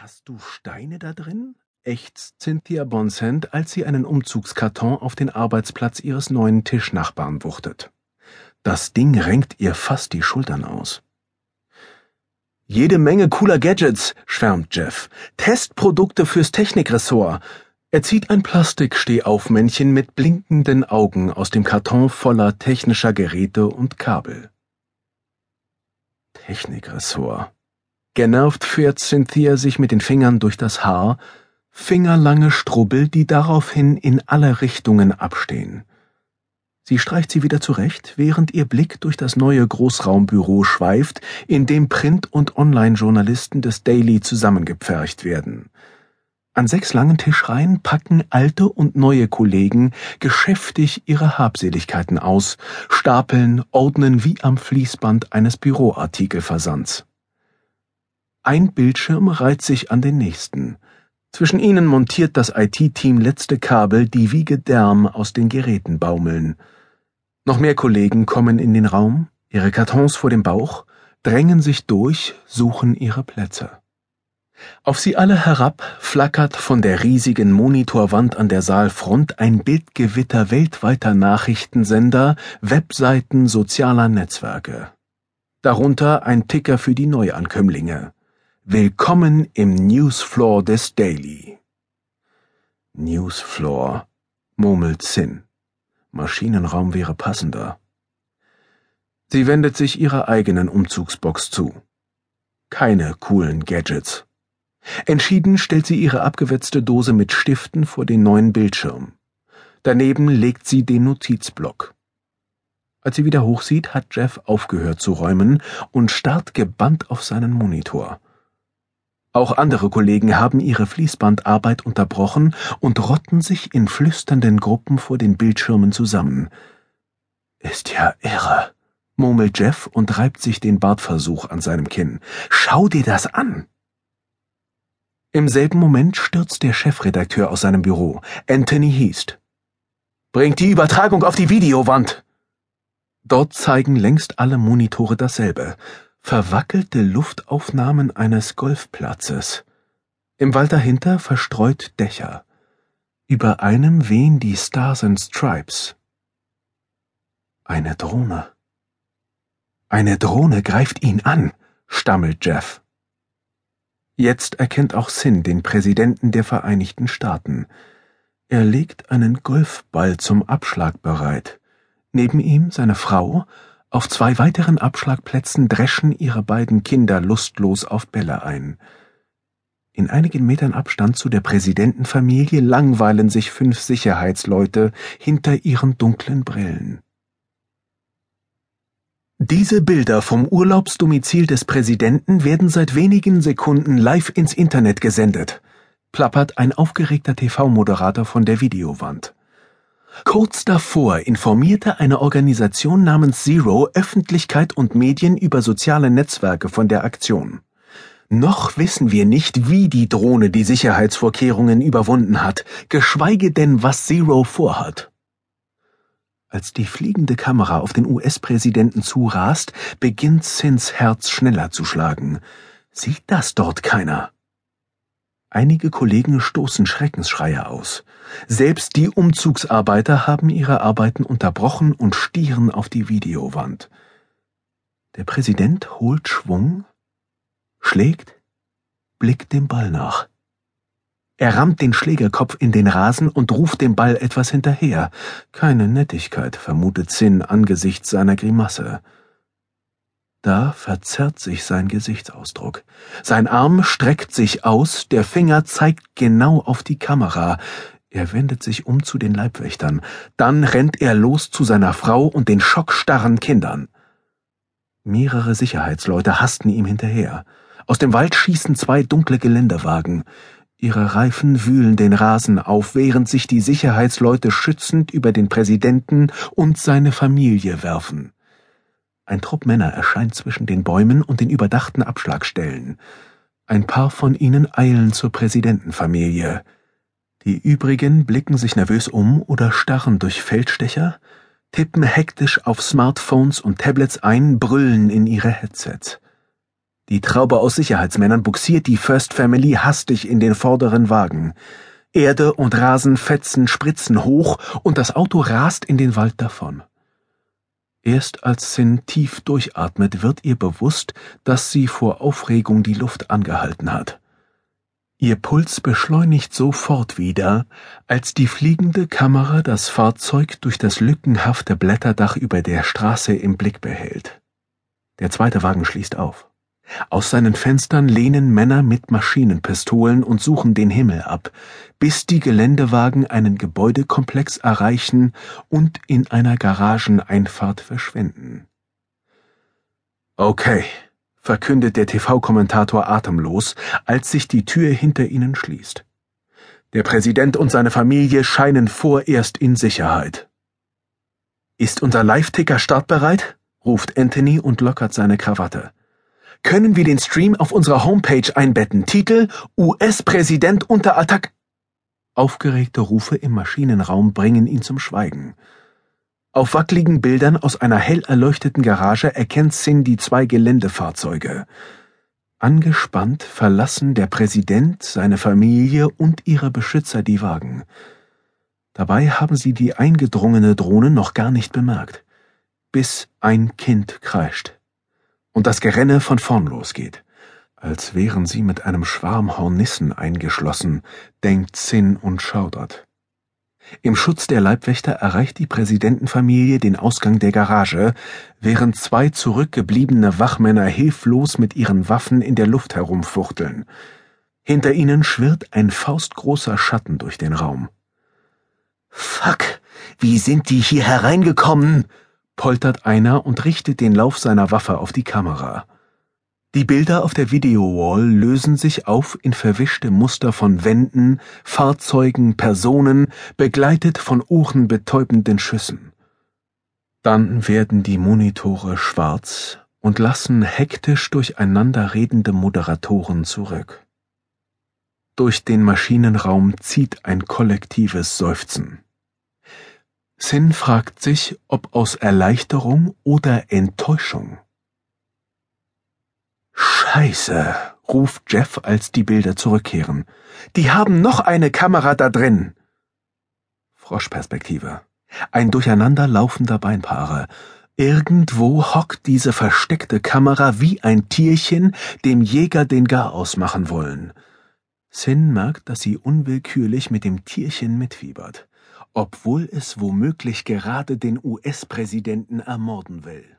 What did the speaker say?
Hast du Steine da drin? ächzt Cynthia Bonsend, als sie einen Umzugskarton auf den Arbeitsplatz ihres neuen Tischnachbarn wuchtet. Das Ding renkt ihr fast die Schultern aus. Jede Menge cooler Gadgets, schwärmt Jeff. Testprodukte fürs Technikressort. Er zieht ein Plastikstehaufmännchen mit blinkenden Augen aus dem Karton voller technischer Geräte und Kabel. Technikressort. Genervt fährt Cynthia sich mit den Fingern durch das Haar, fingerlange Strubbel, die daraufhin in alle Richtungen abstehen. Sie streicht sie wieder zurecht, während ihr Blick durch das neue Großraumbüro schweift, in dem Print- und Online-Journalisten des Daily zusammengepfercht werden. An sechs langen Tischreihen packen alte und neue Kollegen geschäftig ihre Habseligkeiten aus, stapeln, ordnen wie am Fließband eines Büroartikelversands. Ein Bildschirm reiht sich an den nächsten. Zwischen ihnen montiert das IT-Team letzte Kabel, die wie Gedärm aus den Geräten baumeln. Noch mehr Kollegen kommen in den Raum, ihre Kartons vor dem Bauch, drängen sich durch, suchen ihre Plätze. Auf sie alle herab flackert von der riesigen Monitorwand an der Saalfront ein Bildgewitter weltweiter Nachrichtensender, Webseiten sozialer Netzwerke. Darunter ein Ticker für die Neuankömmlinge. Willkommen im Newsfloor des Daily. Newsfloor, murmelt Sin. Maschinenraum wäre passender. Sie wendet sich ihrer eigenen Umzugsbox zu. Keine coolen Gadgets. Entschieden stellt sie ihre abgewetzte Dose mit Stiften vor den neuen Bildschirm. Daneben legt sie den Notizblock. Als sie wieder hochsieht, hat Jeff aufgehört zu räumen und starrt gebannt auf seinen Monitor. Auch andere Kollegen haben ihre Fließbandarbeit unterbrochen und rotten sich in flüsternden Gruppen vor den Bildschirmen zusammen. Ist ja irre, murmelt Jeff und reibt sich den Bartversuch an seinem Kinn. Schau dir das an! Im selben Moment stürzt der Chefredakteur aus seinem Büro, Anthony Heast. Bringt die Übertragung auf die Videowand! Dort zeigen längst alle Monitore dasselbe verwackelte Luftaufnahmen eines Golfplatzes. Im Wald dahinter verstreut Dächer. Über einem wehen die Stars and Stripes. Eine Drohne. Eine Drohne greift ihn an, stammelt Jeff. Jetzt erkennt auch Sin den Präsidenten der Vereinigten Staaten. Er legt einen Golfball zum Abschlag bereit. Neben ihm seine Frau auf zwei weiteren Abschlagplätzen dreschen ihre beiden Kinder lustlos auf Bälle ein. In einigen Metern Abstand zu der Präsidentenfamilie langweilen sich fünf Sicherheitsleute hinter ihren dunklen Brillen. Diese Bilder vom Urlaubsdomizil des Präsidenten werden seit wenigen Sekunden live ins Internet gesendet, plappert ein aufgeregter TV-Moderator von der Videowand. Kurz davor informierte eine Organisation namens Zero Öffentlichkeit und Medien über soziale Netzwerke von der Aktion. Noch wissen wir nicht, wie die Drohne die Sicherheitsvorkehrungen überwunden hat, geschweige denn, was Zero vorhat. Als die fliegende Kamera auf den US-Präsidenten zurast, beginnt Sins Herz schneller zu schlagen. Sieht das dort keiner? Einige Kollegen stoßen Schreckensschreie aus. Selbst die Umzugsarbeiter haben ihre Arbeiten unterbrochen und stieren auf die Videowand. Der Präsident holt Schwung, schlägt, blickt dem Ball nach. Er rammt den Schlägerkopf in den Rasen und ruft dem Ball etwas hinterher. Keine Nettigkeit, vermutet Zinn angesichts seiner Grimasse. Da verzerrt sich sein Gesichtsausdruck. Sein Arm streckt sich aus, der Finger zeigt genau auf die Kamera. Er wendet sich um zu den Leibwächtern. Dann rennt er los zu seiner Frau und den schockstarren Kindern. Mehrere Sicherheitsleute hasten ihm hinterher. Aus dem Wald schießen zwei dunkle Geländewagen. Ihre Reifen wühlen den Rasen auf, während sich die Sicherheitsleute schützend über den Präsidenten und seine Familie werfen. Ein Trupp Männer erscheint zwischen den Bäumen und den überdachten Abschlagstellen. Ein paar von ihnen eilen zur Präsidentenfamilie. Die übrigen blicken sich nervös um oder starren durch Feldstecher, tippen hektisch auf Smartphones und Tablets ein, brüllen in ihre Headsets. Die Traube aus Sicherheitsmännern buxiert die First Family hastig in den vorderen Wagen. Erde und Rasenfetzen spritzen hoch und das Auto rast in den Wald davon. Erst als Sin tief durchatmet, wird ihr bewusst, dass sie vor Aufregung die Luft angehalten hat. Ihr Puls beschleunigt sofort wieder, als die fliegende Kamera das Fahrzeug durch das lückenhafte Blätterdach über der Straße im Blick behält. Der zweite Wagen schließt auf. Aus seinen Fenstern lehnen Männer mit Maschinenpistolen und suchen den Himmel ab, bis die Geländewagen einen Gebäudekomplex erreichen und in einer Garageneinfahrt verschwinden. Okay, verkündet der TV-Kommentator atemlos, als sich die Tür hinter ihnen schließt. Der Präsident und seine Familie scheinen vorerst in Sicherheit. Ist unser Live-Ticker startbereit? ruft Anthony und lockert seine Krawatte. Können wir den Stream auf unserer Homepage einbetten? Titel US-Präsident unter Attack. Aufgeregte Rufe im Maschinenraum bringen ihn zum Schweigen. Auf wackligen Bildern aus einer hell erleuchteten Garage erkennt Sin die zwei Geländefahrzeuge. Angespannt verlassen der Präsident, seine Familie und ihre Beschützer die Wagen. Dabei haben sie die eingedrungene Drohne noch gar nicht bemerkt, bis ein Kind kreischt und das Gerenne von vorn losgeht. Als wären sie mit einem Schwarm Hornissen eingeschlossen, denkt Sin und schaudert. Im Schutz der Leibwächter erreicht die Präsidentenfamilie den Ausgang der Garage, während zwei zurückgebliebene Wachmänner hilflos mit ihren Waffen in der Luft herumfuchteln. Hinter ihnen schwirrt ein faustgroßer Schatten durch den Raum. Fuck, wie sind die hier hereingekommen? Poltert einer und richtet den Lauf seiner Waffe auf die Kamera. Die Bilder auf der Videowall lösen sich auf in verwischte Muster von Wänden, Fahrzeugen, Personen, begleitet von ohrenbetäubenden Schüssen. Dann werden die Monitore schwarz und lassen hektisch durcheinander redende Moderatoren zurück. Durch den Maschinenraum zieht ein kollektives Seufzen. Sin fragt sich, ob aus Erleichterung oder Enttäuschung. Scheiße, ruft Jeff, als die Bilder zurückkehren. Die haben noch eine Kamera da drin. Froschperspektive. Ein durcheinander laufender Beinpaare. Irgendwo hockt diese versteckte Kamera wie ein Tierchen, dem Jäger den Garaus machen wollen. Sin merkt, dass sie unwillkürlich mit dem Tierchen mitfiebert, obwohl es womöglich gerade den US-Präsidenten ermorden will.